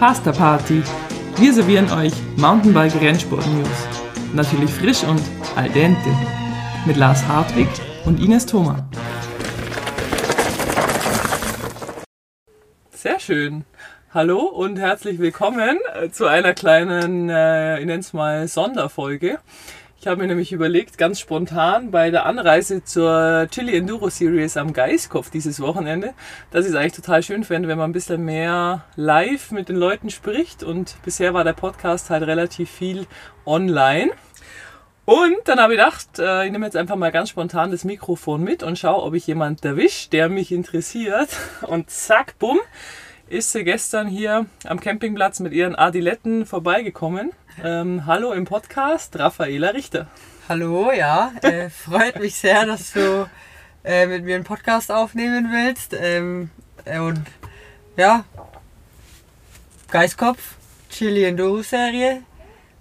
Pasta Party. Wir servieren euch Mountainbike Rennsport News. Natürlich frisch und al dente. Mit Lars Hartwig und Ines Thoma. Sehr schön. Hallo und herzlich willkommen äh, zu einer kleinen, äh, ich nenne es mal Sonderfolge. Ich habe mir nämlich überlegt, ganz spontan bei der Anreise zur Chili Enduro Series am Geiskopf dieses Wochenende, dass ich es eigentlich total schön fände, wenn man ein bisschen mehr live mit den Leuten spricht. Und bisher war der Podcast halt relativ viel online. Und dann habe ich gedacht, äh, ich nehme jetzt einfach mal ganz spontan das Mikrofon mit und schaue, ob ich jemanden erwische, der mich interessiert. Und zack, bumm, ist sie gestern hier am Campingplatz mit ihren Adiletten vorbeigekommen. Ähm, hallo im Podcast, Raffaela Richter. Hallo, ja. Äh, freut mich sehr, dass du äh, mit mir einen Podcast aufnehmen willst. Ähm, äh, und ja, Geiskopf, Chili Enduro Serie.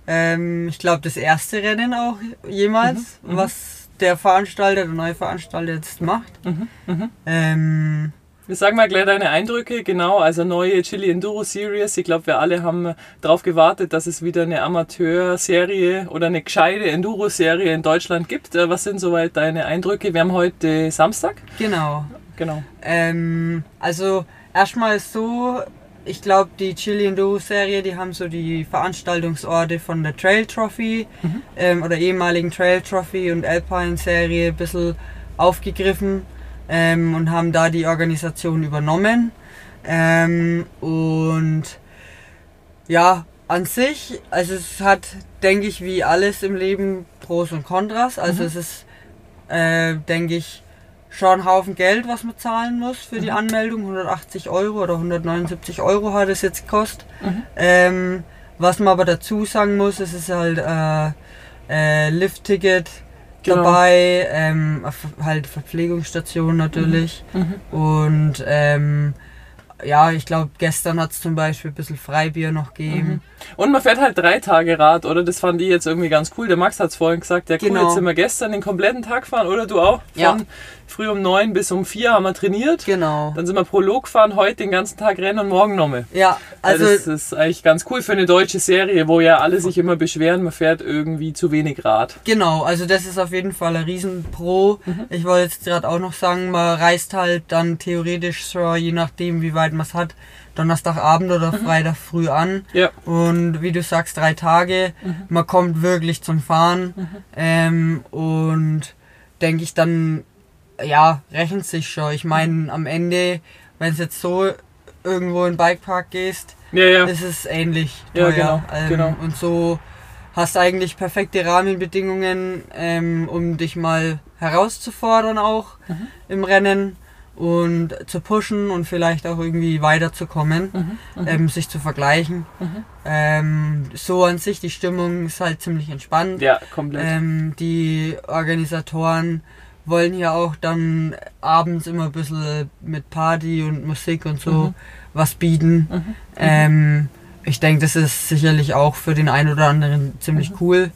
Ähm, ich glaube, das erste Rennen auch jemals, mhm, mhm, was der Veranstalter, der neue Veranstalter jetzt macht. Mhm, mhm. Ähm, Sag mal gleich deine Eindrücke, genau, also neue Chili Enduro Series. Ich glaube, wir alle haben darauf gewartet, dass es wieder eine Amateurserie oder eine gescheite Enduro-Serie in Deutschland gibt. Äh, was sind soweit deine Eindrücke? Wir haben heute Samstag. Genau. Genau. Ähm, also erstmal ist so, ich glaube, die Chili Enduro Serie, die haben so die Veranstaltungsorte von der Trail Trophy mhm. ähm, oder ehemaligen Trail Trophy und Alpine Serie ein bisschen aufgegriffen ähm, und haben da die Organisation übernommen. Ähm, und ja, an sich, also es hat, denke ich, wie alles im Leben Pros und Kontras. Also mhm. es ist, äh, denke ich, schon ein Haufen Geld, was man zahlen muss für mhm. die Anmeldung. 180 Euro oder 179 Euro hat es jetzt gekostet. Mhm. Ähm, was man aber dazu sagen muss, es ist halt äh, äh, Lift-Ticket genau. dabei, ähm, halt Verpflegungsstation natürlich. Mhm. Mhm. Und ähm, ja, ich glaube, gestern hat es zum Beispiel ein bisschen Freibier noch gegeben. Mhm. Und man fährt halt drei Tage Rad, oder? Das fand ich jetzt irgendwie ganz cool. Der Max hat es vorhin gesagt, ja cool, genau. jetzt sind wir gestern den kompletten Tag fahren, oder du auch? Von ja. Früh um neun bis um vier haben wir trainiert. Genau. Dann sind wir Prolog gefahren, heute den ganzen Tag rennen und morgen nochmal. Ja, also. Das ist eigentlich ganz cool für eine deutsche Serie, wo ja alle sich immer beschweren, man fährt irgendwie zu wenig Rad. Genau, also das ist auf jeden Fall ein Riesenpro. Mhm. Ich wollte jetzt gerade auch noch sagen, man reist halt dann theoretisch so, je nachdem, wie weit man es hat, Donnerstagabend oder mhm. Freitag früh an. Ja. Und wie du sagst, drei Tage. Mhm. Man kommt wirklich zum Fahren. Mhm. Ähm, und denke ich dann, ja, rechnet sich schon. Ich meine, am Ende, wenn es jetzt so irgendwo in den Bikepark gehst, ja, ja. ist es ähnlich teuer. Ja, genau, ähm, genau. Und so hast du eigentlich perfekte Rahmenbedingungen, ähm, um dich mal herauszufordern auch mhm. im Rennen und zu pushen und vielleicht auch irgendwie weiterzukommen, mhm, mhm, ähm, sich zu vergleichen. Mhm. Ähm, so an sich, die Stimmung ist halt ziemlich entspannt. Ja, komplett. Ähm, die Organisatoren wollen ja auch dann abends immer ein bisschen mit Party und Musik und so mhm. was bieten. Mhm, mhm. Ähm, ich denke, das ist sicherlich auch für den einen oder anderen ziemlich cool.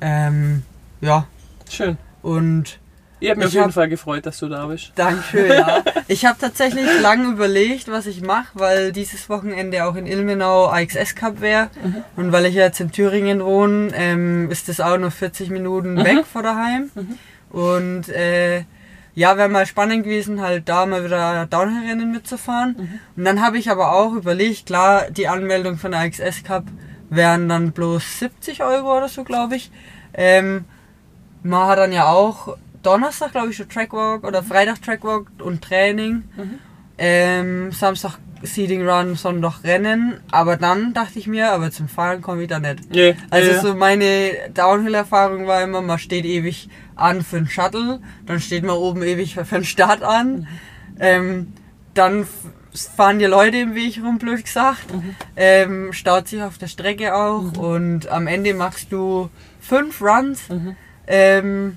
Ähm, ja. Schön. Und ich habe mich auf jeden hab, Fall gefreut, dass du da bist. Dankeschön, ja. ich habe tatsächlich lange überlegt, was ich mache, weil dieses Wochenende auch in Ilmenau AXS Cup wäre. Mhm. Und weil ich jetzt in Thüringen wohne, ähm, ist das auch nur 40 Minuten mhm. weg von daheim. Mhm. Und äh, ja, wäre mal spannend gewesen, halt da mal wieder Downhill-Rennen mitzufahren. Mhm. Und dann habe ich aber auch überlegt, klar, die Anmeldung von der AXS Cup wären dann bloß 70 Euro oder so, glaube ich. Ähm, man hat dann ja auch Donnerstag, glaube ich, schon Trackwalk oder Freitag Trackwalk und Training. Mhm. Ähm, Samstag Seeding Run, Sonntag Rennen. Aber dann dachte ich mir, aber zum Fahren komme ich da nicht. Yeah, also yeah. so meine Downhill-Erfahrung war immer, man steht ewig an für einen Shuttle, dann steht man oben ewig für einen Start an. Ähm, dann fahren die Leute im Weg rum, blöd gesagt. Mhm. Ähm, staut sich auf der Strecke auch mhm. und am Ende machst du fünf Runs. Mhm. Ähm,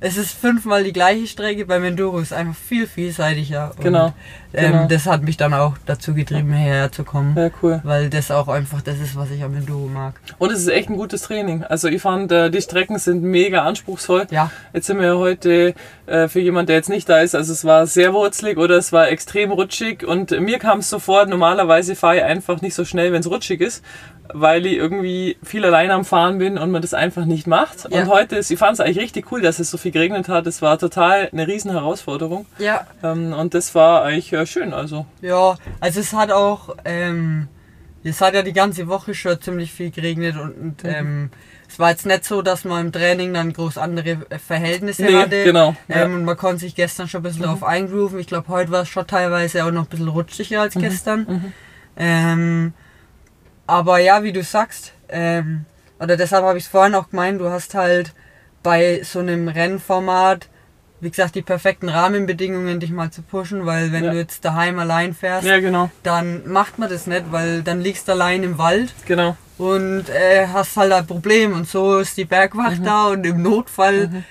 es ist fünfmal die gleiche Strecke. Beim Enduro ist einfach viel vielseitiger. Und, Genau, Ähm, genau. Das hat mich dann auch dazu getrieben, hierher zu kommen. Ja, cool. Weil das auch einfach das ist, was ich am Enduro mag. Und es ist echt ein gutes Training. Also ich fand, äh, die Strecken sind mega anspruchsvoll. Ja, Jetzt sind wir ja heute äh, für jemand, der jetzt nicht da ist, also es war sehr wurzelig oder es war extrem rutschig und mir kam es sofort, normalerweise fahre ich einfach nicht so schnell, wenn es rutschig ist, weil ich irgendwie viel allein am Fahren bin und man das einfach nicht macht. Ja. Und heute ist, ich fand es eigentlich richtig cool, dass es so viel geregnet hat. Es war total eine riesen Herausforderung ja, ähm, und das war eigentlich äh, schön. Also ja. Also es hat auch, ähm, es hat ja die ganze Woche schon ziemlich viel geregnet und, und Mhm. ähm, es war jetzt nicht so, dass man im Training dann groß andere äh, Verhältnisse Nee, hatte. genau, ja. Ähm, und man konnte sich gestern schon ein bisschen drauf eingrooven. Ich glaube, heute war es schon teilweise auch noch ein bisschen rutschiger als gestern. Ähm, aber ja, wie du sagst, ähm, oder deshalb habe ich es vorhin auch gemeint, du hast halt bei so einem Rennformat, wie gesagt, die perfekten Rahmenbedingungen, dich mal zu pushen, weil wenn Ja. du jetzt daheim allein fährst, ja, genau, dann macht man das nicht, weil dann liegst du allein im Wald genau. und äh, hast halt ein Problem und so ist die Bergwacht da und im Notfall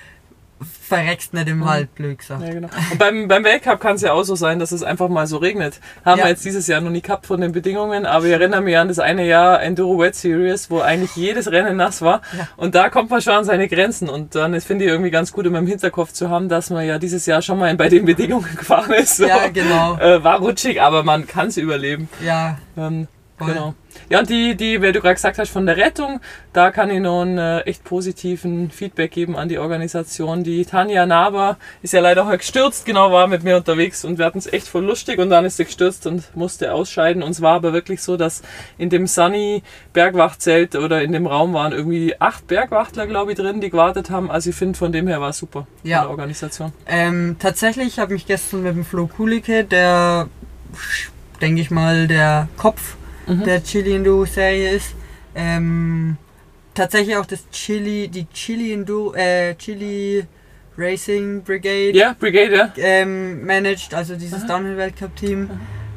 verreckst nicht im Wald, blöd gesagt. Ja, genau. Und beim, beim Weltcup kann es ja auch so sein, dass es einfach mal so regnet. Haben Ja. wir jetzt dieses Jahr noch nie gehabt von den Bedingungen, aber ich erinnere mich an das eine Jahr Enduro Wet Series, wo eigentlich jedes Rennen nass war. Ja. Und da kommt man schon an seine Grenzen. Und dann finde ich irgendwie ganz gut, immer im Hinterkopf zu haben, dass man ja dieses Jahr schon mal bei den Bedingungen gefahren ist. So. Ja, genau. Äh, war rutschig, aber man kann es überleben. Ja, Ähm, genau. Ja, und die, die, wie du gerade gesagt hast, von der Rettung, da kann ich noch einen äh, echt positiven Feedback geben an die Organisation. Die Tanja Naber ist ja leider heute gestürzt, genau, war mit mir unterwegs und wir hatten es echt voll lustig und dann ist sie gestürzt und musste ausscheiden. Und es war aber wirklich so, dass in dem Sunny Bergwachtzelt oder in dem Raum waren irgendwie acht Bergwachtler, glaube ich, drin, die gewartet haben. Also ich finde, von dem her war es super, Ja. von der Organisation. Ähm, tatsächlich habe ich gestern mit dem Flo Kulicke, der, denke ich mal, der Kopf Mhm. der Chili Enduro Serie ist, ähm, tatsächlich auch das Chili, die Chili Enduro, äh, Chili Racing Brigade Ja, Brigade, ja. ähm, managt, also dieses Downhill-Weltcup-Team.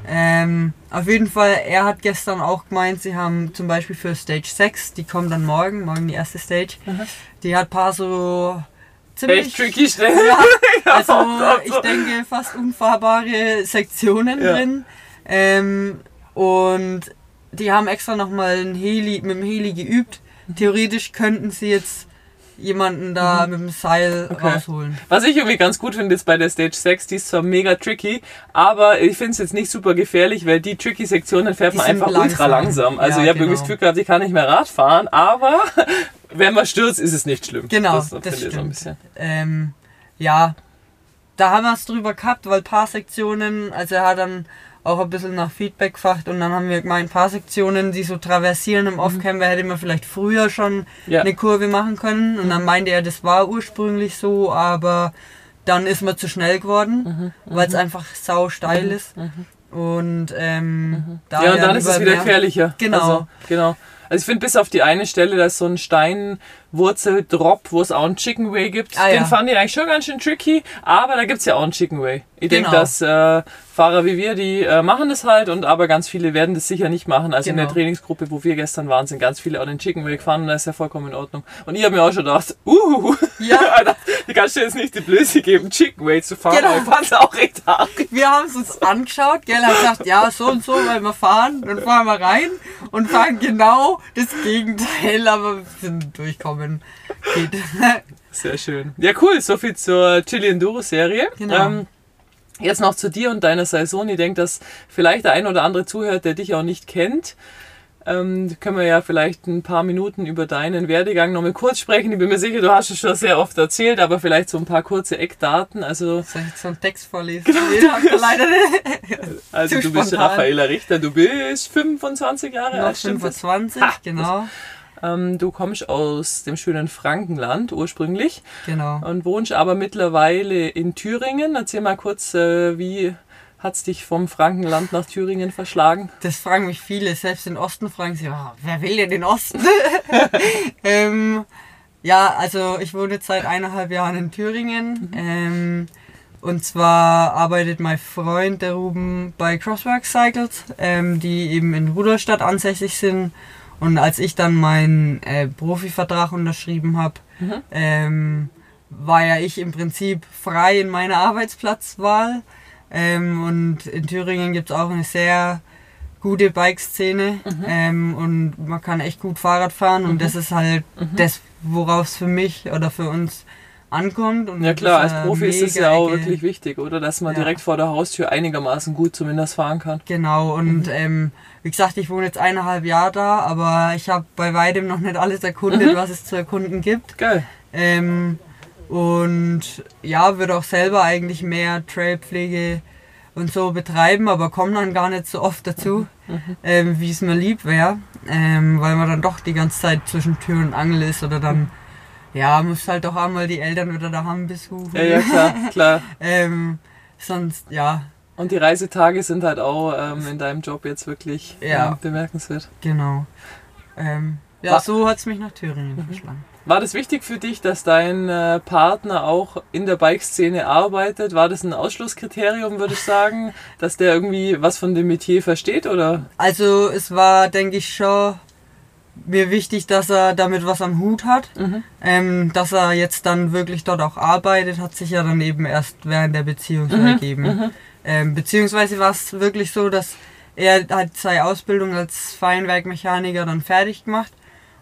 Ähm, auf jeden Fall, er hat gestern auch gemeint, sie haben zum Beispiel für Stage 6, die kommt dann morgen, morgen die erste Stage, die hat paar so ziemlich... Echt tricky Stellen. Ja, also ich denke fast unfahrbare Sektionen Ja. drin. Ähm, und die haben extra nochmal ein Heli, mit dem Heli geübt. Mhm. Theoretisch könnten sie jetzt jemanden da mit dem Seil Okay. rausholen. Was ich irgendwie ganz gut finde, ist bei der Stage 6, die ist zwar mega tricky, aber ich finde es jetzt nicht super gefährlich, weil die tricky Sektionen fährt Die man einfach ultra langsam. langsam. Also Ja, ich habe irgendwie genau. das Gefühl gehabt, ich kann nicht mehr Rad fahren, aber wenn man stürzt, ist es nicht schlimm. Genau, das, das ich so ein stimmt. bisschen. Ähm, ja, da haben wir es drüber gehabt, weil paar Sektionen, also er hat dann auch ein bisschen nach Feedback gefragt und dann haben wir gemeint, paar Sektionen, die so traversieren im Offcamber, hätte man vielleicht früher schon Mhm. Ja. eine Kurve machen können und dann meinte er, das war ursprünglich so, aber dann ist man zu schnell Mhm. geworden, weil es einfach sau steil ist und ähm, da Ja, und dann ist es wieder mehr- gefährlicher. Genau. Also, genau. Also ich finde, bis auf die eine Stelle, da ist so ein Steinwurzeldrop, wo es auch einen Chicken Way gibt. Ah, Den ja. fand ich eigentlich schon ganz schön tricky, aber da gibt's ja auch einen Chicken Way. Ich denke, Genau. dass äh, Fahrer wie wir, die äh, machen das halt, und aber ganz viele werden das sicher nicht machen. Also in der Genau. Trainingsgruppe, wo wir gestern waren, sind ganz viele auch den Chicken Way gefahren und das ist ja vollkommen in Ordnung. Und ich habe mir auch schon gedacht, uh, Ja. Alter, du kannst dir jetzt nicht die Blöße geben, Chicken Way zu fahren, Genau. ich fand's auch recht hart. Wir haben es uns angeschaut, gell, hat gesagt, ja, so und so wollen wir fahren. Dann fahren wir rein und fahren genau das Gegenteil, aber wir sind durchkommen. Geht. Sehr schön. Ja, cool. So viel zur Chili Enduro Serie. Genau. Ähm, jetzt noch zu dir und deiner Saison. Ich denke, dass vielleicht der ein oder andere zuhört, der dich auch nicht kennt. Ähm, können wir ja vielleicht ein paar Minuten über deinen Werdegang noch mal kurz sprechen. Ich bin mir sicher, du hast es schon sehr oft erzählt, aber vielleicht so ein paar kurze Eckdaten. Also, Soll ich jetzt so einen Text vorlesen? Ihr leider also du bist spontan. Raffaela Richter, du bist 25 Jahre alt, stimmt das? 25, Ha, genau. Ähm, du kommst aus dem schönen Frankenland ursprünglich. Genau. und wohnst aber mittlerweile in Thüringen. Erzähl mal kurz, äh, wie hat's dich vom Frankenland nach Thüringen verschlagen? Das fragen mich viele, selbst in Osten fragen sie, ja, wer will denn den Osten? ähm, ja, also ich wohne jetzt seit eineinhalb Jahren in Thüringen. Ähm, und zwar arbeitet mein Freund, der Ruben, bei Crosswork Cycles, ähm, die eben in Rudolstadt ansässig sind. Und als ich dann meinen äh, Profivertrag unterschrieben habe, Mhm. ähm, war ja ich im Prinzip frei in meiner Arbeitsplatzwahl. Ähm, und in Thüringen gibt es auch eine sehr gute Bike-Szene Mhm. ähm, und man kann echt gut Fahrrad fahren und das ist halt Mhm. das, worauf es für mich oder für uns ankommt. Und Ja klar, als Profi ist es ja auch Ecke. wirklich wichtig, oder? Dass man Ja. direkt vor der Haustür einigermaßen gut zumindest fahren kann. Genau, und Mhm. ähm, wie gesagt, ich wohne jetzt eineinhalb Jahre da, aber ich habe bei weitem noch nicht alles erkundet, Mhm. was es zu erkunden gibt. Geil. Ähm, und ja, würde auch selber eigentlich mehr Trailpflege und so betreiben, aber komme dann gar nicht so oft dazu, Mhm. ähm, wie es mir lieb wäre, ähm, weil man dann doch die ganze Zeit zwischen Tür und Angel ist oder dann, ja, muss halt doch einmal die Eltern wieder daheim besuchen. Ja, ja, klar, klar. ähm, sonst, ja, Und die Reisetage sind halt auch ähm, in deinem Job jetzt wirklich Ja. ähm, bemerkenswert. genau. Ähm, ja, Wa- so hat es mich nach Thüringen verschlagen. War das wichtig für dich, dass dein äh, Partner auch in der Bike-Szene arbeitet? War das ein Ausschlusskriterium, würde ich sagen, dass der irgendwie was von dem Metier versteht? Oder? Also es war, denke ich, schon mir wichtig, dass er damit was am Hut hat. Mhm. Ähm, dass er jetzt dann wirklich dort auch arbeitet, hat sich ja dann eben erst während der Beziehung Mhm, ergeben. mhm. Ähm, beziehungsweise war es wirklich so, dass er hat seine Ausbildung als Feinwerkmechaniker dann fertig gemacht.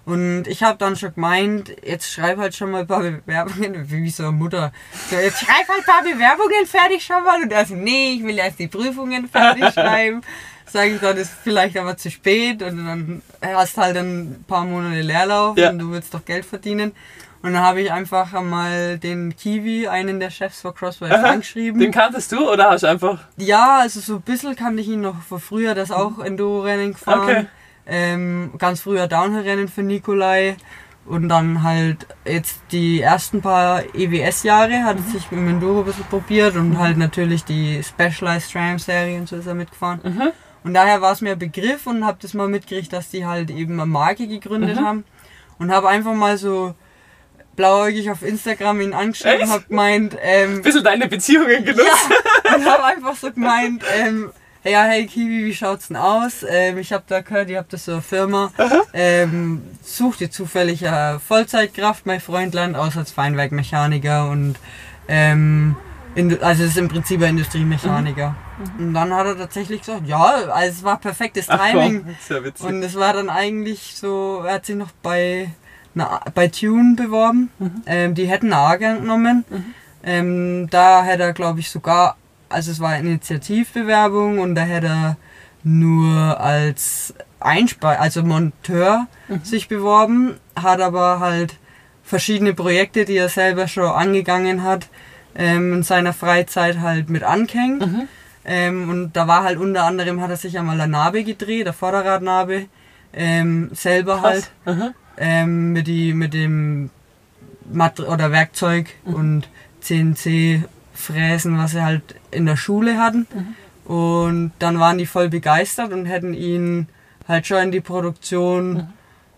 Und ich habe dann schon gemeint, jetzt schreib halt schon mal ein paar Bewerbungen, wie so eine Mutter. So, jetzt schreib halt ein paar Bewerbungen fertig schon mal. Und er so, nee, ich will erst die Prüfungen fertig schreiben. Sage ich dann, ist vielleicht aber zu spät. Und dann hast halt ein paar Monate Leerlauf Ja. und du willst doch Geld verdienen. Und dann habe ich einfach einmal den Kiwi, einen der Chefs vor Crossway, angeschrieben. Den kanntest du oder hast du einfach. Ja, also so ein bisschen kannte ich ihn noch von früher, das auch Enduro-Rennen gefahren. Okay. Ähm, ganz früher Downhill-Rennen für Nikolai. Und dann halt jetzt die ersten paar EWS-Jahre hat er sich mit dem Enduro ein bisschen probiert und halt natürlich die Specialized SRAM-Serie und so ist er mitgefahren. Mhm. Und daher war es mir ein Begriff und habe das mal mitgekriegt, dass die halt eben eine Marke gegründet Mhm. haben. Und habe einfach mal so blauäugig auf Instagram ihn angeschrieben und habe gemeint, ähm, Ein bisschen deine Beziehungen genutzt. ja, und habe einfach so gemeint, ähm, ja, hey Kiwi, wie schaut's denn aus? Ähm, ich habe da gehört, ihr habt das so eine Firma. Ähm, sucht ihr zufällig eine Vollzeitkraft? Mein Freund lernt aus als Feinwerkmechaniker und ähm, in, also es ist im Prinzip ein Industriemechaniker. Und dann hat er tatsächlich gesagt, ja, also es war perfektes Ach Timing. komm, ja witzig. Und es war dann eigentlich so, er hat sich noch bei, na, bei Tune beworben. Ähm, die hätten eine A genommen. Ähm, da hätte er, glaube ich, sogar, also es war eine Initiativbewerbung und da hätte er nur als Einspe also Monteur sich beworben, hat aber halt verschiedene Projekte, die er selber schon angegangen hat, ähm, in seiner Freizeit halt mit angehängt. Mhm. Ähm, und da war halt unter anderem, hat er sich einmal eine Narbe gedreht, eine Vorderradnarbe, ähm, selber halt, Krass. Mhm. ähm, mit, die, mit dem Mat oder Werkzeug und CNC Fräsen, was sie halt in der Schule hatten. Und dann waren die voll begeistert und hätten ihn halt schon in die Produktion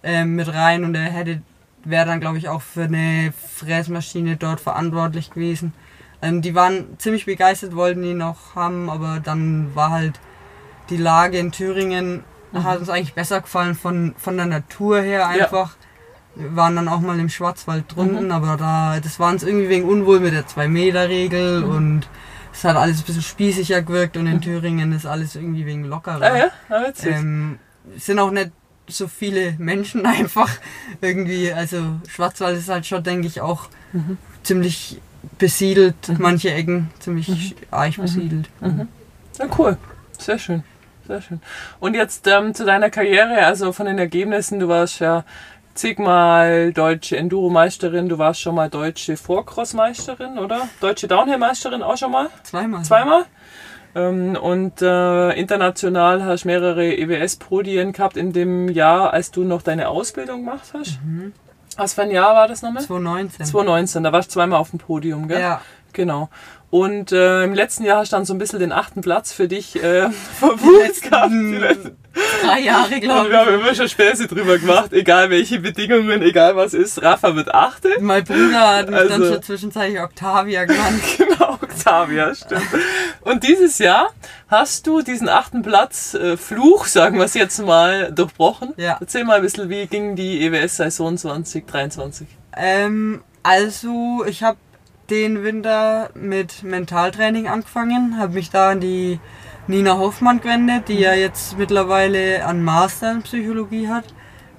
ähm, mit rein und er hätte wäre dann glaube ich auch für eine Fräsmaschine dort verantwortlich gewesen. Ähm, die waren ziemlich begeistert, wollten ihn auch haben, aber dann war halt die Lage in Thüringen hat uns eigentlich besser gefallen von, von der Natur her Ja. einfach. Wir waren dann auch mal im Schwarzwald drunten, aber da, das war uns irgendwie wegen unwohl mit der 2-Meter-Regel und es hat alles ein bisschen spießiger gewirkt und in Thüringen ist alles irgendwie wegen lockerer. Ah ja, ah. Ähm, es sind auch nicht so viele Menschen einfach irgendwie. Also Schwarzwald ist halt schon, denke ich, auch Mhm. ziemlich besiedelt. Manche Ecken ziemlich arg besiedelt. Ja, cool. Sehr schön. Sehr schön. Und jetzt ähm, zu deiner Karriere, also von den Ergebnissen, du warst ja zigmal deutsche Enduro-Meisterin, du warst schon mal deutsche Vorcross-Meisterin, oder? Deutsche Downhill-Meisterin auch schon mal? Zweimal. Zweimal? Ähm, und äh, international hast mehrere EWS-Podien gehabt in dem Jahr, als du noch deine Ausbildung gemacht hast. Was für ein Jahr war das nochmal? 2019. 2019, da warst du zweimal auf dem Podium, gell? Ja, Genau. Und äh, im letzten Jahr hast du dann so ein bisschen den achten Platz für dich äh, verbucht gehabt. Letzten letzten- drei Jahre, glaube wir haben immer schon Späße drüber gemacht, egal welche Bedingungen, egal was ist. Rafa wird achte. ich. Mein Bruder hat mich dann Also- schon zwischenzeitlich Octavia genannt. Genau, Octavia, stimmt. Und dieses Jahr hast du diesen achten Platz äh, Fluch, sagen wir es jetzt mal, durchbrochen. Ja. Erzähl mal ein bisschen, wie ging die EWS-Saison 2023? Ähm, Also, ich habe den Winter mit Mentaltraining angefangen, habe mich da an die Nina Hoffmann gewendet, die ja jetzt mittlerweile einen Master in Psychologie hat.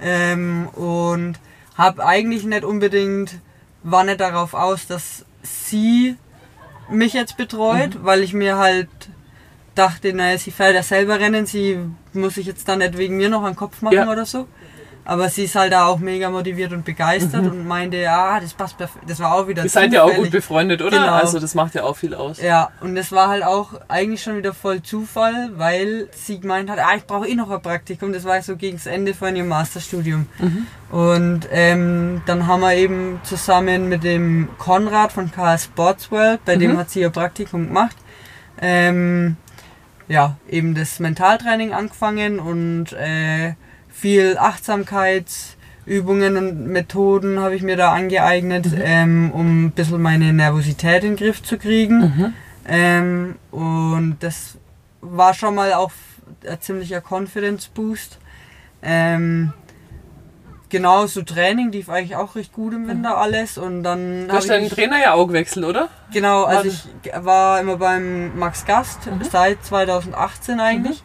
Ähm, und habe eigentlich nicht unbedingt, war nicht darauf aus, dass sie mich jetzt betreut, mhm. weil ich mir halt dachte, naja, sie fährt ja selber rennen, sie muss sich jetzt dann nicht wegen mir noch einen Kopf machen ja. oder so. Aber sie ist halt da auch mega motiviert und begeistert mhm. und meinte, ja, das passt perfekt. Das war auch wieder Ihr seid ja auch gut befreundet, oder? Genau. Also das macht ja auch viel aus. Ja, und das war halt auch eigentlich schon wieder voll Zufall, weil sie gemeint hat, ah, ich brauche eh noch ein Praktikum. Das war so gegen das Ende von ihrem Masterstudium. Mhm. Und ähm, dann haben wir eben zusammen mit dem Konrad von KS Sportsworld, bei mhm. dem hat sie ihr Praktikum gemacht, ähm, ja, eben das Mentaltraining angefangen und äh, viel Achtsamkeitsübungen und Methoden habe ich mir da angeeignet, mhm. ähm, um ein bisschen meine Nervosität in den Griff zu kriegen. Mhm. Ähm, und das war schon mal auch ein ziemlicher Confidence Boost. Ähm, genau, so Training lief eigentlich auch recht gut im Winter mhm. alles. Und dann du hast deinen Trainer ja auch gewechselt, oder? Genau, also ich war immer beim Max Gast mhm. seit 2018 eigentlich.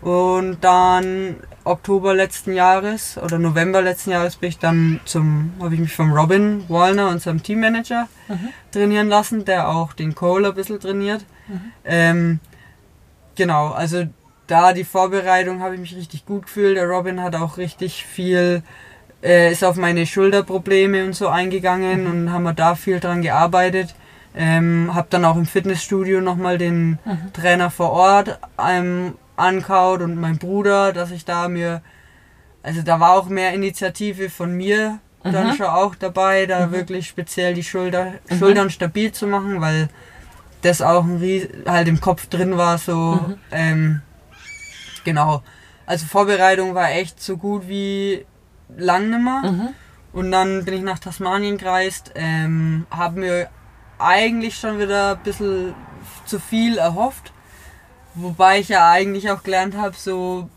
Mhm. Und dann Oktober letzten Jahres oder November letzten Jahres bin ich dann zum, habe ich mich vom Robin Wallner, unserem Teammanager, mhm. trainieren lassen, der auch den Cole ein bisschen trainiert. Mhm. Ähm, genau, also da die Vorbereitung habe ich mich richtig gut gefühlt. Der Robin hat auch richtig viel, äh, ist auf meine Schulterprobleme und so eingegangen mhm. und haben wir da viel dran gearbeitet. Ähm, habe dann auch im Fitnessstudio nochmal den mhm. Trainer vor Ort ähm, ankaut und mein Bruder, dass ich da mir, also da war auch mehr Initiative von mir mhm. dann schon auch dabei, da mhm. wirklich speziell die Schulter, mhm. Schultern stabil zu machen, weil das auch ein Ries halt im Kopf drin war, so, mhm. ähm, genau. Also Vorbereitung war echt so gut wie lang nimmer. Mhm. Und dann bin ich nach Tasmanien gereist, ähm, habe mir eigentlich schon wieder ein bisschen zu viel erhofft. Wobei ich ja eigentlich auch gelernt habe, so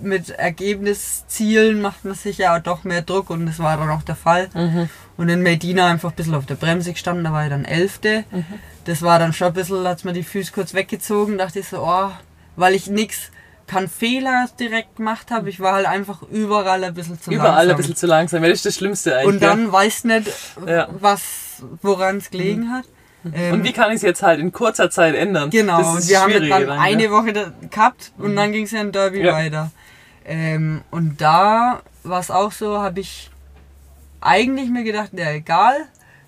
mit Ergebniszielen macht man sich ja doch mehr Druck und das war dann auch der Fall. Mhm. Und in Medina einfach ein bisschen auf der Bremse gestanden, da war ich dann Elfte. Mhm. Das war dann schon ein bisschen, hat mir die Füße kurz weggezogen, dachte ich so, oh, weil ich nichts, keinen Fehler direkt gemacht habe, ich war halt einfach überall ein bisschen zu überall langsam. Überall ein bisschen zu langsam, das ist das Schlimmste eigentlich. Und dann ja. weiß nicht, was, woran es gelegen mhm. hat. Ähm, und wie kann ich es jetzt halt in kurzer Zeit ändern? Genau, und wir haben dann, dann eine ja. Woche gehabt und mhm. dann ging es ja in Derby ja. weiter. Ähm, und da war es auch so, habe ich eigentlich mir gedacht, ja egal,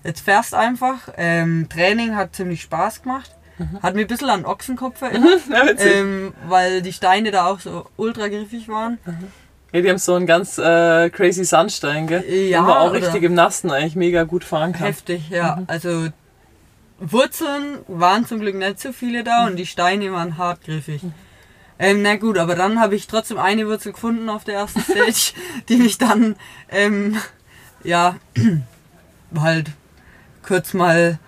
jetzt fährst einfach. Ähm, Training hat ziemlich Spaß gemacht. Mhm. Hat mir ein bisschen an Ochsenkopf erinnert, ja, ähm, weil die Steine da auch so ultra griffig waren. Mhm. Ja, die haben so einen ganz äh, crazy Sandstein, gell? Ja, wo man auch richtig im Nassen eigentlich mega gut fahren kann. Heftig, ja. Mhm. Also Wurzeln waren zum Glück nicht so viele da und die Steine waren hartgriffig. Ähm, na gut, aber dann habe ich trotzdem eine Wurzel gefunden auf der ersten Stage, die mich dann, ähm, ja, halt kurz mal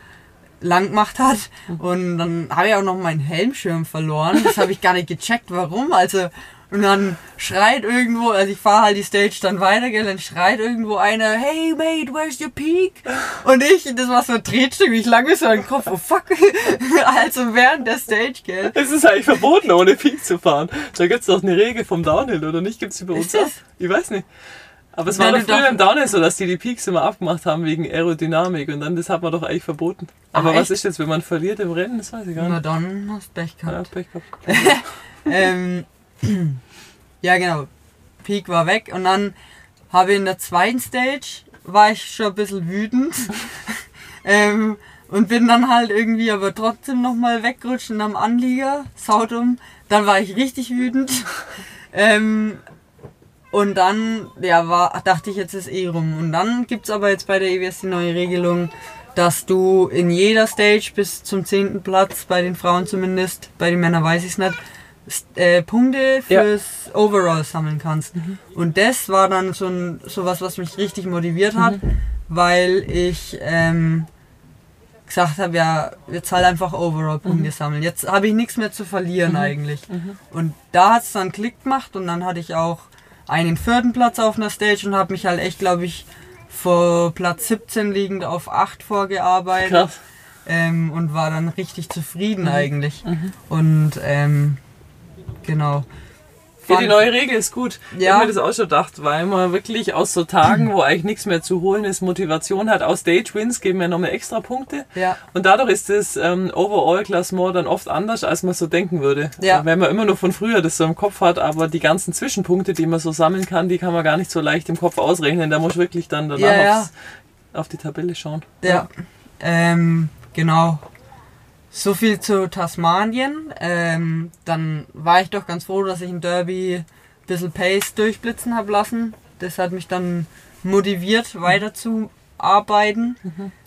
lang gemacht hat. Und dann habe ich auch noch meinen Helmschirm verloren. Das habe ich gar nicht gecheckt, warum. Also und dann schreit irgendwo, also ich fahre halt die Stage dann weiter, gell, dann schreit irgendwo einer, hey mate, where's your peak? Und ich, das war so ein Tretstück, ich lange so im Kopf, oh fuck, also während der Stage, gell. Es ist eigentlich verboten, ohne Peak zu fahren. Da gibt's doch eine Regel vom Downhill, oder nicht? Gibt's die bei uns auch? Ich weiß nicht. Aber es war doch früher im Downhill so, dass die die Peaks immer abgemacht haben wegen Aerodynamik und dann, das hat man doch eigentlich verboten. Aber Ach, was ist jetzt, wenn man verliert im Rennen? Das weiß ich gar nicht. Na dann hast du Pech gehabt. Ja, Pech gehabt. ähm, ja, genau. Peak war weg und dann habe ich in der zweiten Stage war ich schon ein bisschen wütend. ähm, und bin dann halt irgendwie aber trotzdem nochmal weggerutscht und am Anlieger, Sautum. Dann war ich richtig wütend. ähm, und dann, ja, war, dachte ich, jetzt ist eh rum. Und dann gibt es aber jetzt bei der EWS die neue Regelung, dass du in jeder Stage bis zum zehnten Platz, bei den Frauen zumindest, bei den Männern weiß ich es nicht, äh, Punkte fürs ja. Overall sammeln kannst. Mhm. Und das war dann so ein, sowas, was mich richtig motiviert hat, mhm. weil ich ähm, gesagt habe, ja, jetzt halt einfach Overall-Punkte mhm. sammeln. Jetzt habe ich nichts mehr zu verlieren mhm. eigentlich. Mhm. Und da hat es dann Klick gemacht und dann hatte ich auch einen vierten Platz auf einer Stage und habe mich halt echt, glaube ich, vor Platz 17 liegend auf 8 vorgearbeitet. Krass. Ähm, und war dann richtig zufrieden eigentlich. Und ähm, genau. Ja, die neue Regel ist gut. Ich Ja. habe mir das auch schon gedacht, weil man wirklich aus so Tagen, wo eigentlich nichts mehr zu holen ist, Motivation hat. Aus Stage Wins geben wir nochmal extra Punkte. Ja. Und dadurch ist das ähm, Overall-Klassement dann oft anders, als man so denken würde. Ja. Wenn man immer nur von früher das so im Kopf hat, aber die ganzen Zwischenpunkte, die man so sammeln kann, die kann man gar nicht so leicht im Kopf ausrechnen. Da muss ich wirklich dann danach ja. Aufs, auf die Tabelle schauen. Ja, ähm, genau. So viel zu Tasmanien. Ähm, dann war ich doch ganz froh, dass ich im Derby ein bisschen Pace durchblitzen habe lassen. Das hat mich dann motiviert, weiter zu arbeiten.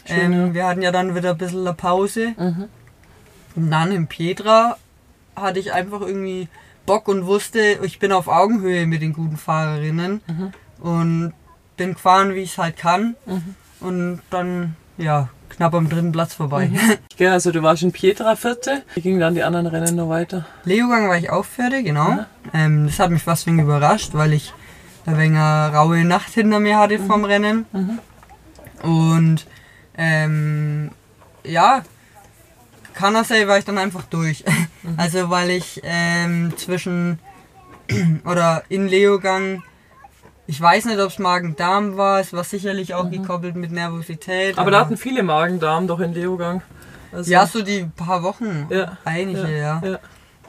Schön, ähm, Wir hatten ja dann wieder ein bisschen eine Pause. Mhm. Und dann in Petra hatte ich einfach irgendwie Bock und wusste, ich bin auf Augenhöhe mit den guten Fahrerinnen. Und bin gefahren, wie ich es halt kann. Und dann, ja, knapp am dritten Platz vorbei. Ja, also du warst in Pietra Vierte. Wie gingen dann die anderen Rennen noch weiter? Leogang war ich auch fertig, genau. Ähm, das hat mich fast ein wenig überrascht, weil ich ein wenig eine raue Nacht hinter mir hatte vom Rennen. Und ähm, ja, Kanasei war ich dann einfach durch. Also weil ich ähm, zwischen oder in Leogang, ich weiß nicht, ob es Magen-Darm war, es war sicherlich auch gekoppelt mit Nervosität. Aber da hatten viele Magen-Darm doch in Leogang. Also, ja, so die paar Wochen. Ja, Einige, ja. ja.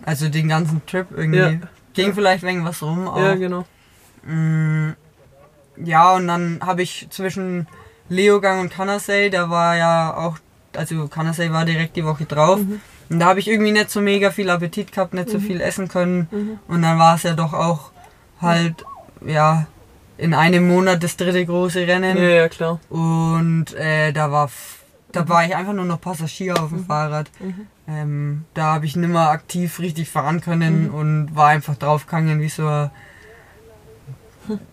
Also den ganzen Trip irgendwie. Ja. Ging vielleicht wegen was rum. Auch. ja, genau. Mm, ja, und dann habe ich zwischen Leogang und Kanasei, da war ja auch, also Kanasei war direkt die Woche drauf. Und da habe ich irgendwie nicht so mega viel Appetit gehabt, nicht so viel essen können. Und dann war es ja doch auch halt, ja, in einem Monat das dritte große Rennen. Ja, ja, klar. Und äh, da war da war ich einfach nur noch Passagier auf dem Fahrrad. Ähm, da habe ich nimmer aktiv richtig fahren können und war einfach draufgegangen wie so ein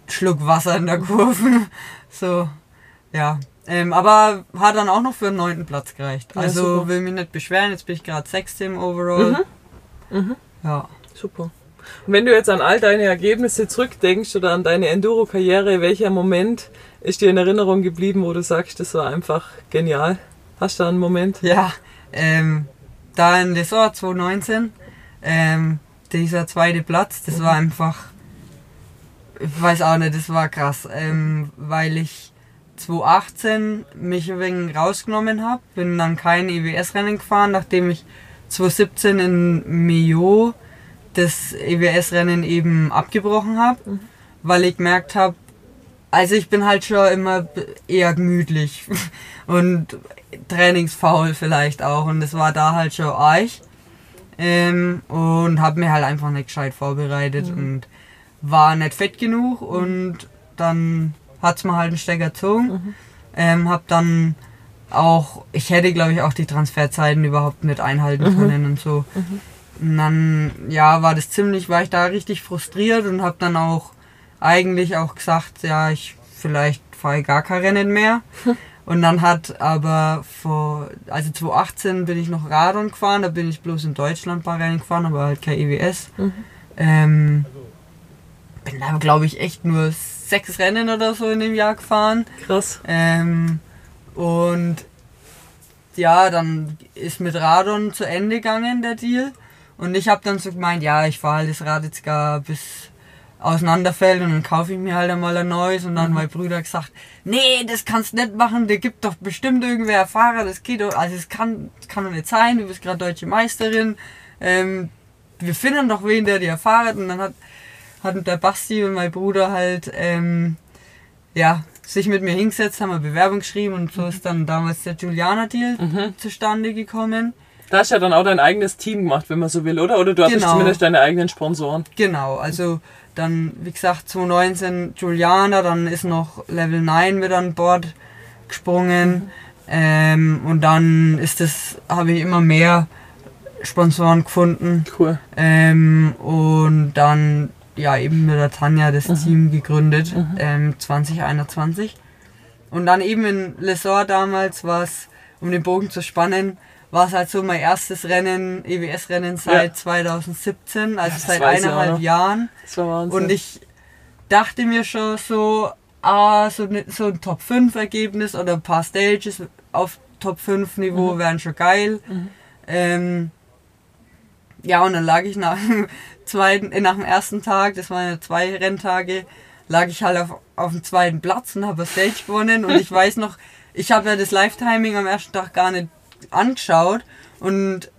Schluck Wasser in der Kurve. so, ja. Ähm, aber hat dann auch noch für den neunten Platz gereicht. Ja, Also super. will mich nicht beschweren, jetzt bin ich gerade Sechste im Overall. Ja. Super. Und wenn du jetzt an all deine Ergebnisse zurückdenkst oder an deine Enduro-Karriere, welcher Moment ist dir in Erinnerung geblieben, wo du sagst, das war einfach genial? Hast du da einen Moment? Ja, ähm, da in Lesor 2019, ähm, dieser zweite Platz, das war einfach, ich weiß auch nicht, das war krass, ähm, weil ich 2018 mich ein wenig rausgenommen habe, bin dann kein EWS-Rennen gefahren, nachdem ich 2017 in Millau das EWS-Rennen eben abgebrochen habe, weil ich gemerkt habe, also ich bin halt schon immer eher gemütlich und trainingsfaul vielleicht auch und das war da halt schon arg. Ähm, und habe mir halt einfach nicht gescheit vorbereitet und war nicht fett genug und dann hat's mir halt einen Stecker gezogen. Ähm, hab dann auch, ich hätte glaube ich auch die Transferzeiten überhaupt nicht einhalten können und so. Und dann, ja, war das ziemlich, war ich da richtig frustriert und habe dann auch eigentlich auch gesagt, ja, ich vielleicht fahre ich gar kein Rennen mehr. Und dann hat aber vor, also 2018 bin ich noch Radon gefahren, da bin ich bloß in Deutschland ein paar Rennen gefahren, aber halt kein EWS. Ähm, bin da glaube ich echt nur sechs Rennen oder so in dem Jahr gefahren. Krass. Ähm, und ja, dann ist mit Radon zu Ende gegangen, der Deal. Und ich habe dann so gemeint, ja, ich fahre halt das Rad jetzt gar bis auseinanderfällt und dann kaufe ich mir halt einmal ein neues. Und dann mein Bruder gesagt, nee, das kannst nicht machen, der gibt doch bestimmt irgendwer Fahrer, das geht doch, also es kann, das kann doch nicht sein, du bist gerade deutsche Meisterin. Ähm, wir finden doch wen, der dir fahrt. Und dann hat, hat der Basti und mein Bruder halt, ähm, ja, sich mit mir hingesetzt, haben eine Bewerbung geschrieben und so ist dann damals der Juliana-Deal zustande gekommen. Da hast du ja dann auch dein eigenes Team gemacht, wenn man so will, oder? Oder du hattest Genau. zumindest deine eigenen Sponsoren. Genau, also dann, wie gesagt, 2019 Juliana, dann ist noch Level 9 mit an Bord gesprungen. Ähm, und dann ist das, habe ich immer mehr Sponsoren gefunden. Cool. Ähm, und dann ja eben mit der Tanja das Team gegründet, ähm, 2021. Und dann eben in Lesor damals war es, um den Bogen zu spannen, war es halt so mein erstes Rennen, EWS-Rennen seit Ja. 2017, also das seit eineinhalb. Jahren. Das war Wahnsinn. Und ich dachte mir schon so, ah, so, ne, so ein Top 5 Ergebnis oder ein paar Stages auf Top 5 Niveau wären schon geil. Ähm, ja, und dann lag ich nach dem, zweiten, äh, nach dem ersten Tag, das waren ja zwei Renntage, lag ich halt auf, auf dem zweiten Platz und habe Stage gewonnen. Und ich weiß noch, ich habe ja das Live-Timing am ersten Tag gar nicht angeschaut. Und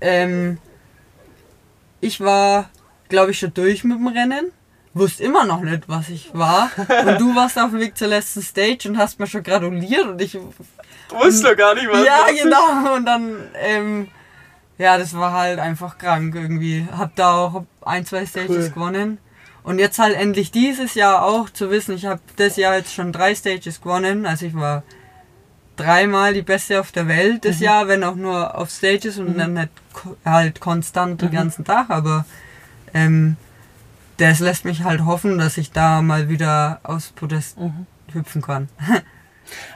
ähm, ich war, glaube ich, schon durch mit dem Rennen. Wusste immer noch nicht, was ich war. Und du warst auf dem Weg zur letzten Stage und hast mir schon gratuliert und ich Wusste doch gar nicht, was ja, genau. Und dann, ähm, ja, das war halt einfach krank irgendwie. Hab da auch ein, zwei Stages Cool. gewonnen. Und jetzt halt endlich dieses Jahr auch zu wissen, ich habe das Jahr jetzt schon drei Stages gewonnen. Also ich war dreimal die Beste auf der Welt Mhm. das Jahr, wenn auch nur auf Stages und dann nicht ko- halt konstant Mhm. den ganzen Tag. Aber ähm, das lässt mich halt hoffen, dass ich da mal wieder aufs Podest Mhm. hüpfen kann.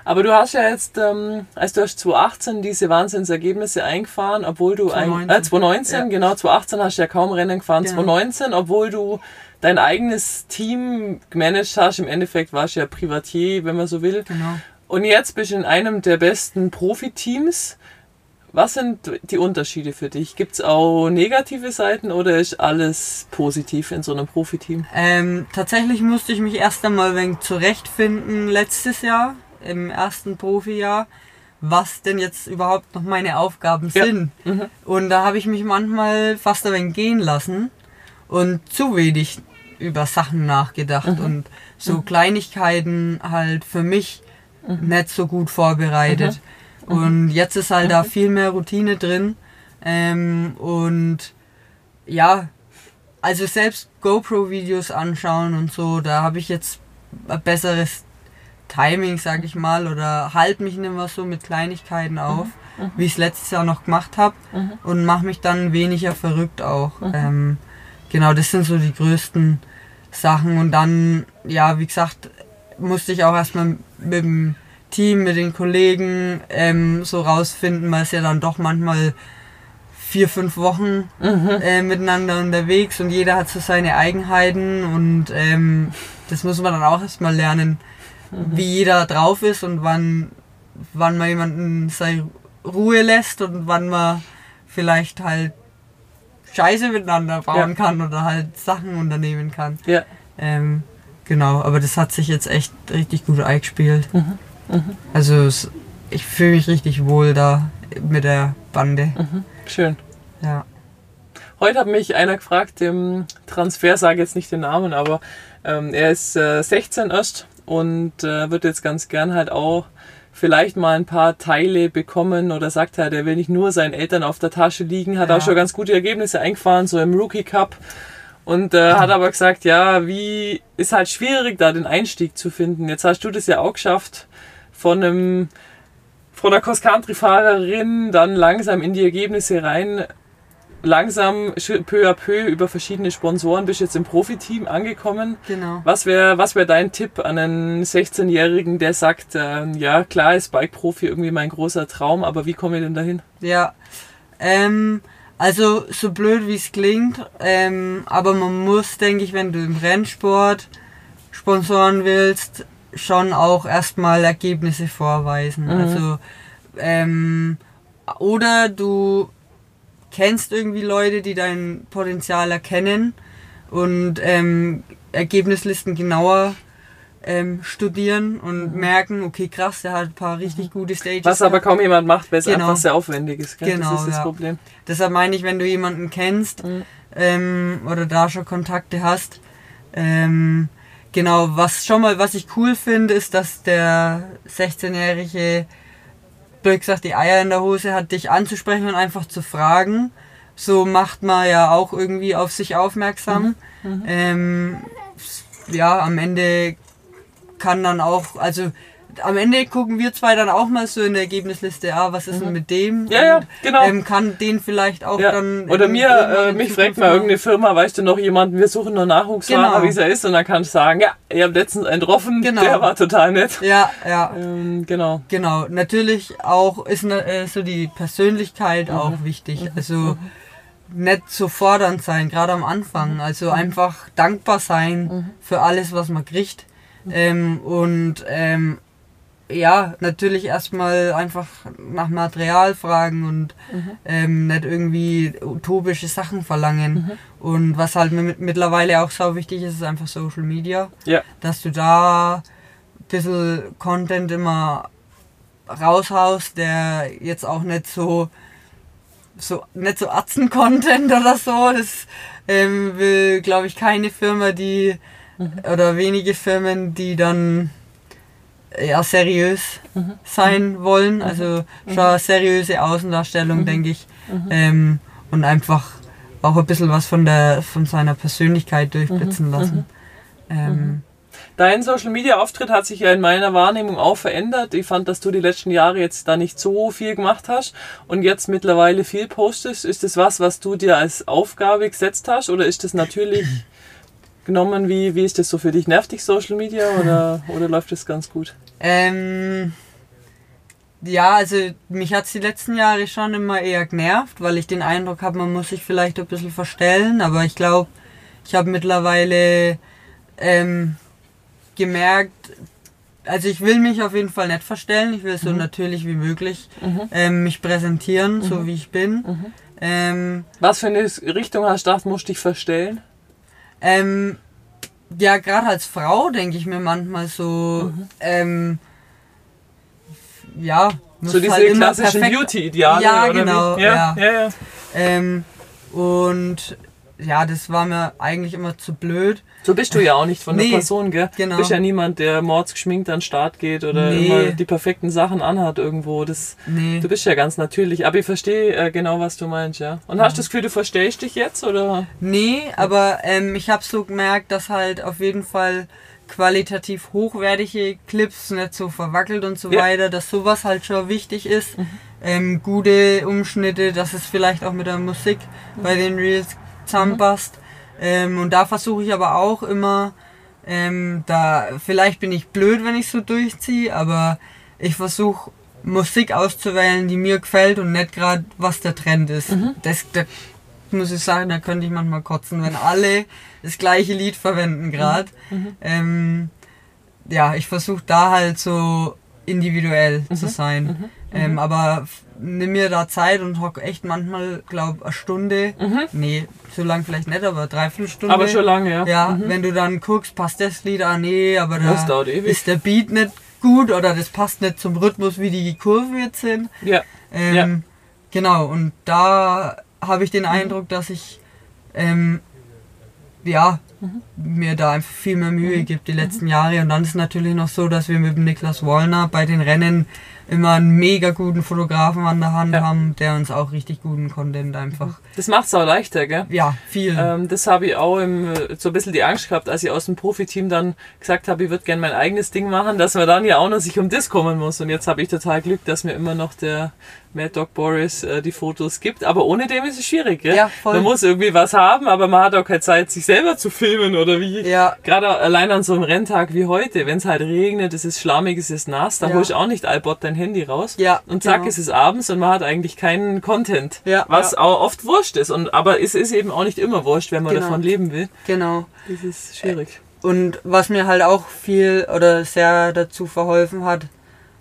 Aber du hast ja jetzt, ähm, als du hast 2018 diese Wahnsinnsergebnisse eingefahren, obwohl du ein, 2019. äh, 2019, Ja. genau, 2018 hast du ja kaum Rennen gefahren, Genau. 2019, obwohl du dein eigenes Team gemanagt hast, im Endeffekt warst du ja Privatier, wenn man so will. Genau. Und jetzt bist du in einem der besten Profiteams. Was sind die Unterschiede für dich? Gibt es auch negative Seiten oder ist alles positiv in so einem Profiteam? Ähm, tatsächlich musste ich mich erst einmal ein wenig zurechtfinden letztes Jahr, im ersten Profijahr, was denn jetzt überhaupt noch meine Aufgaben Ja. sind. Mhm. Und da habe ich mich manchmal fast ein wenig gehen lassen und zu wenig über Sachen nachgedacht Mhm. und so Kleinigkeiten halt für mich nicht so gut vorbereitet. Mhm. Und jetzt ist halt da viel mehr Routine drin. Ähm, und ja, also selbst GoPro-Videos anschauen und so, da habe ich jetzt ein besseres Timing, sag ich mal, oder halt mich nicht mehr so mit Kleinigkeiten auf, wie ich es letztes Jahr noch gemacht habe Mhm. und mache mich dann weniger verrückt auch. Ähm, genau, das sind so die größten Sachen und dann, ja, wie gesagt, musste ich auch erstmal mit dem Team, mit den Kollegen ähm, so rausfinden, weil es ja dann doch manchmal vier, fünf Wochen äh, miteinander unterwegs und jeder hat so seine Eigenheiten und ähm, das muss man dann auch erstmal lernen, wie jeder drauf ist und wann, wann man jemanden seine Ruhe lässt und wann man vielleicht halt Scheiße miteinander bauen Ja. kann oder halt Sachen unternehmen kann. Ja. Ähm, genau, aber das hat sich jetzt echt richtig gut eingespielt. Mhm. Also es, ich fühle mich richtig wohl da mit der Bande. Schön. Ja. Heute hat mich einer gefragt im Transfer, sage jetzt nicht den Namen, aber ähm, er ist äh, 16 erst und äh, wird jetzt ganz gern halt auch vielleicht mal ein paar Teile bekommen oder sagt halt, er will nicht nur seinen Eltern auf der Tasche liegen, hat Ja. auch schon ganz gute Ergebnisse eingefahren, so im Rookie Cup und äh, hat aber gesagt, ja, wie ist halt schwierig da den Einstieg zu finden. Jetzt hast du das ja auch geschafft von einem von einer Cross-Country-Fahrerin dann langsam in die Ergebnisse rein langsam peu à peu über verschiedene Sponsoren bist jetzt im Profiteam angekommen. Genau. Was wäre was wär dein Tipp an einen 16-Jährigen, der sagt, ähm, ja klar ist Bike-Profi irgendwie mein großer Traum, aber wie komme ich denn dahin? Ja. Ähm, also so blöd wie es klingt, ähm, aber man muss, denke ich, wenn du im Rennsport sponsoren willst, schon auch erstmal Ergebnisse vorweisen. Mhm. Also ähm, oder du kennst irgendwie Leute, die dein Potenzial erkennen und ähm, Ergebnislisten genauer ähm, studieren und merken, okay, krass, der hat ein paar richtig gute Stages. Mhm. Was aber gehabt. kaum jemand macht, weil es Genau. einfach sehr aufwendig ist. Gell? Genau, das ist das ja. Problem. Deshalb meine ich, wenn du jemanden kennst Mhm. ähm, oder da schon Kontakte hast, ähm, genau, was schon mal, was ich cool finde, ist, dass der 16-jährige blöd gesagt die Eier in der Hose hat, dich anzusprechen und einfach zu fragen. So macht man ja auch irgendwie auf sich aufmerksam. Mhm. Ähm, ja, am Ende kann dann auch, also am Ende gucken wir zwei dann auch mal so in der Ergebnisliste, ah, was ist denn mit dem? Ja, ja, genau. Ähm, kann den vielleicht auch Ja. dann. Oder mir, äh, mich fragt mal irgendeine Firma, weißt du noch jemanden, wir suchen noch Nachwuchsfahrer, Genau. wie es er ist, und dann kannst du sagen, ja, ihr habt letztens einen getroffen, Genau. der war total nett. Ja, ja. Ähm, genau. Genau, natürlich auch ist ne, äh, so die Persönlichkeit Mhm. auch wichtig. Also nicht so fordernd sein, gerade am Anfang. Mhm. Also einfach dankbar sein für alles, was man kriegt. Ähm, und ähm, ja, natürlich erstmal einfach nach Material fragen und Mhm. ähm, nicht irgendwie utopische Sachen verlangen. Mhm. Und was halt mit, mittlerweile auch sau wichtig ist, ist einfach Social Media. Ja. Dass du da ein bisschen Content immer raushaust, der jetzt auch nicht so so nicht so Atzen-Content oder so. Das ähm, will, glaube ich, keine Firma, die oder wenige Firmen, die dann ja seriös sein wollen. Also schon eine seriöse Außendarstellung, denke ich. Ähm, und einfach auch ein bisschen was von der von seiner Persönlichkeit durchblitzen lassen. Ähm, Dein Social Media Auftritt hat sich ja in meiner Wahrnehmung auch verändert. Ich fand, dass du die letzten Jahre jetzt da nicht so viel gemacht hast und jetzt mittlerweile viel postest. Ist das was, was du dir als Aufgabe gesetzt hast oder ist das natürlich genommen? Wie, wie ist das so für dich? Nervt dich Social Media oder, oder läuft das ganz gut? Ähm, ja, also mich hat's die letzten Jahre schon immer eher genervt, weil ich den Eindruck habe, man muss sich vielleicht ein bisschen verstellen, aber ich glaube, ich habe mittlerweile ähm, gemerkt, also ich will mich auf jeden Fall nicht verstellen, ich will so natürlich wie möglich ähm, mich präsentieren, so wie ich bin. Ähm, Was für eine Richtung hast du gedacht, musst du dich verstellen? Ähm, ja, gerade als Frau denke ich mir manchmal so, ähm, ja, muss So diese halt klassischen Beauty-Ideale? Ja, oder genau, Wie? Ja, ja. ja, ja. Ähm, und ja, das war mir eigentlich immer zu blöd. So bist du ja auch nicht von der Nee, Person, gell? genau. Du bist ja niemand, der mordsgeschminkt an den Start geht oder Nee. immer die perfekten Sachen anhat irgendwo. Das, Nee. Du bist ja ganz natürlich, aber ich verstehe äh, genau, was du meinst, ja. Und hast du das Gefühl, du verstehst dich jetzt oder? Nee, aber ähm, ich habe so gemerkt, dass halt auf jeden Fall qualitativ hochwertige Clips nicht so verwackelt und so Ja. weiter, dass sowas halt schon wichtig ist. Ähm, gute Umschnitte, dass es vielleicht auch mit der Musik bei den Reels zusammenpasst. Ähm, und da versuche ich aber auch immer, ähm, da vielleicht bin ich blöd, wenn ich so durchziehe, aber ich versuche Musik auszuwählen, die mir gefällt und nicht gerade was der Trend ist. Das, da muss ich sagen, da könnte ich manchmal kotzen, wenn alle das gleiche Lied verwenden gerade. Ähm, ja, ich versuche da halt so individuell zu sein. Ähm, aber f- nimm mir da Zeit und hock echt manchmal, glaub, eine Stunde. Nee, so lang vielleicht nicht, aber dreiviertel Stunde. Aber schon lange, ja. Ja, wenn du dann guckst, passt das Lied, ah nee, aber da ist der Beat nicht gut oder das passt nicht zum Rhythmus, wie die Kurven jetzt sind. Ja. Ähm, Ja. Genau, und da habe ich den Eindruck, dass ich ähm, ja, mir da einfach viel mehr Mühe gibt die letzten Jahre. Und dann ist es natürlich noch so, dass wir mit dem Niklas Wollner bei den Rennen immer einen mega guten Fotografen an der Hand Ja. haben, der uns auch richtig guten Content einfach, Das macht's auch leichter, gell? ja, viel. Ähm, das habe ich auch im, so ein bisschen die Angst gehabt, als ich aus dem Profiteam dann gesagt habe, ich würde gerne mein eigenes Ding machen, dass man dann ja auch noch sich um das kümmern muss. Und jetzt habe ich total Glück, dass mir immer noch der Mad Dog Boris äh, die Fotos gibt. Aber ohne dem ist es schwierig, gell? Ja, voll. Man muss irgendwie was haben, aber man hat auch keine Zeit, sich selber zu filmen oder wie. Ja. Gerade allein an so einem Renntag wie heute, wenn es halt regnet, es ist schlammig, es ist nass, da Ja. holst du auch nicht allbot dein Handy raus. Ja, Und zack, genau. es ist abends und man hat eigentlich keinen Content. Ja, was ja. auch oft wurscht ist. Und, aber es ist eben auch nicht immer wurscht, wenn man Genau. davon leben will. genau. Das ist schwierig. Und was mir halt auch viel oder sehr dazu verholfen hat,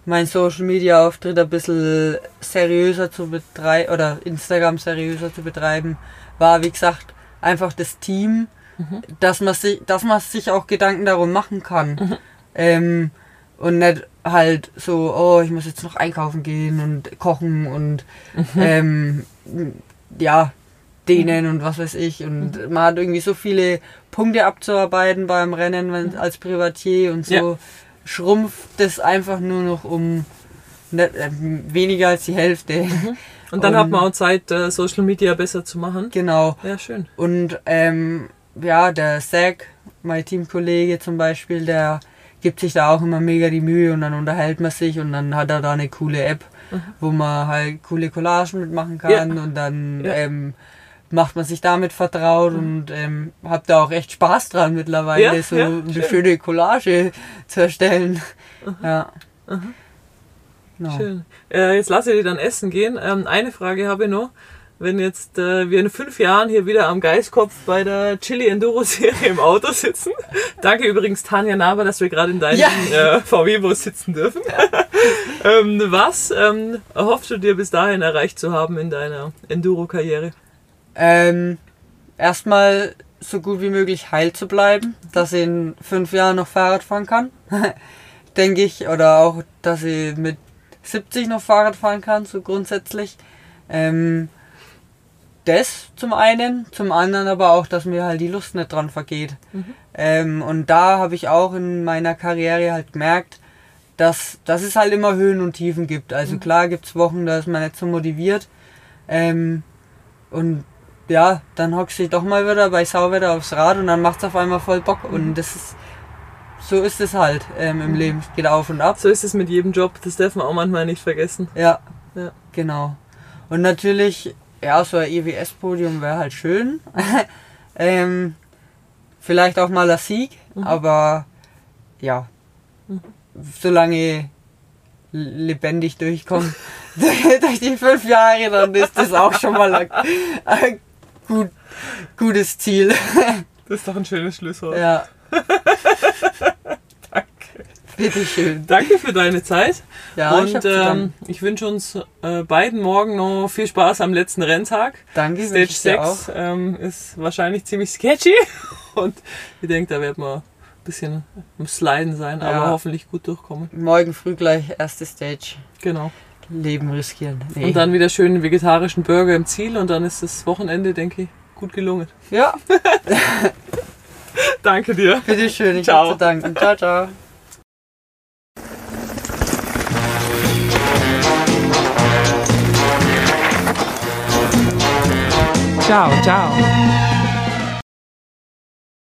mein Social Media Auftritt ein bisschen seriöser zu betreiben oder Instagram seriöser zu betreiben, war wie gesagt einfach das Team, dass man sich, dass man sich auch Gedanken darum machen kann. Ähm, und nicht halt so, oh, ich muss jetzt noch einkaufen gehen und kochen und ähm, ja, dehnen und was weiß ich. Und man hat irgendwie so viele Punkte abzuarbeiten beim Rennen wenn, als Privatier und so Ja. schrumpft das einfach nur noch um nicht, äh, weniger als die Hälfte. Und dann Und- hat man auch Zeit, äh, Social Media besser zu machen. genau. Ja, schön. Und ähm, ja, der Zack, mein Teamkollege zum Beispiel, der gibt sich da auch immer mega die Mühe und dann unterhält man sich und dann hat er da eine coole App, wo man halt coole Collagen mitmachen kann und dann Ja. ähm, macht man sich damit vertraut und ähm, hab da auch echt Spaß dran mittlerweile, Ja, so ja, eine schön. schöne Collage zu erstellen. Ja. Genau. Schön. Äh, jetzt lasse ich dich dann essen gehen. Ähm, eine Frage habe ich noch. Wenn jetzt äh, wir in fünf Jahren hier wieder am Geiskopf bei der Chili Enduro Serie im Auto sitzen. Danke übrigens Tanja Naber, dass wir gerade in deinem Ja. äh, VW-Bus sitzen dürfen. ähm, was ähm, erhoffst du dir bis dahin erreicht zu haben in deiner Enduro-Karriere? Ähm, erstmal so gut wie möglich heil zu bleiben, dass ich in fünf Jahren noch Fahrrad fahren kann, denke ich. Oder auch, dass ich mit 70 noch Fahrrad fahren kann, so grundsätzlich. Ähm, das zum einen, zum anderen aber auch, dass mir halt die Lust nicht dran vergeht. Ähm, und da habe ich auch in meiner Karriere halt gemerkt, dass, dass es halt immer Höhen und Tiefen gibt. Also klar gibt's Wochen, da ist man nicht so motiviert. Ähm, und ja, dann hockst du dich doch mal wieder bei Sauwetter aufs Rad und dann macht's auf einmal voll Bock. Und das ist, so ist es halt ähm, im Leben. Es geht auf und ab. So ist es mit jedem Job, das darf man auch manchmal nicht vergessen. Ja, Ja. genau. Und natürlich, ja, so ein EWS-Podium wäre halt schön. ähm, vielleicht auch mal ein Sieg, aber ja, solange ich lebendig durchkomme durch die fünf Jahre, dann ist das auch schon mal ein, ein gut, gutes Ziel. Das ist doch ein schönes Schlusswort. ja. Bitteschön. Danke für deine Zeit. Ja, ich und zu ähm, ich wünsche uns äh, beiden morgen noch viel Spaß am letzten Renntag. Danke, Stage wünsche ich dir 6 ähm, ist wahrscheinlich ziemlich sketchy und ich denke, da wird man ein bisschen am Sliden sein, Ja. aber hoffentlich gut durchkommen. Morgen früh gleich erste Stage. Genau. Leben riskieren. Nee. Und dann wieder schön vegetarischen Burger im Ziel und dann ist das Wochenende, denke ich, gut gelungen. Ja, Danke dir. bitteschön, ich Ciao. habe zu danken. Ciao, ciao. Ciao, ciao.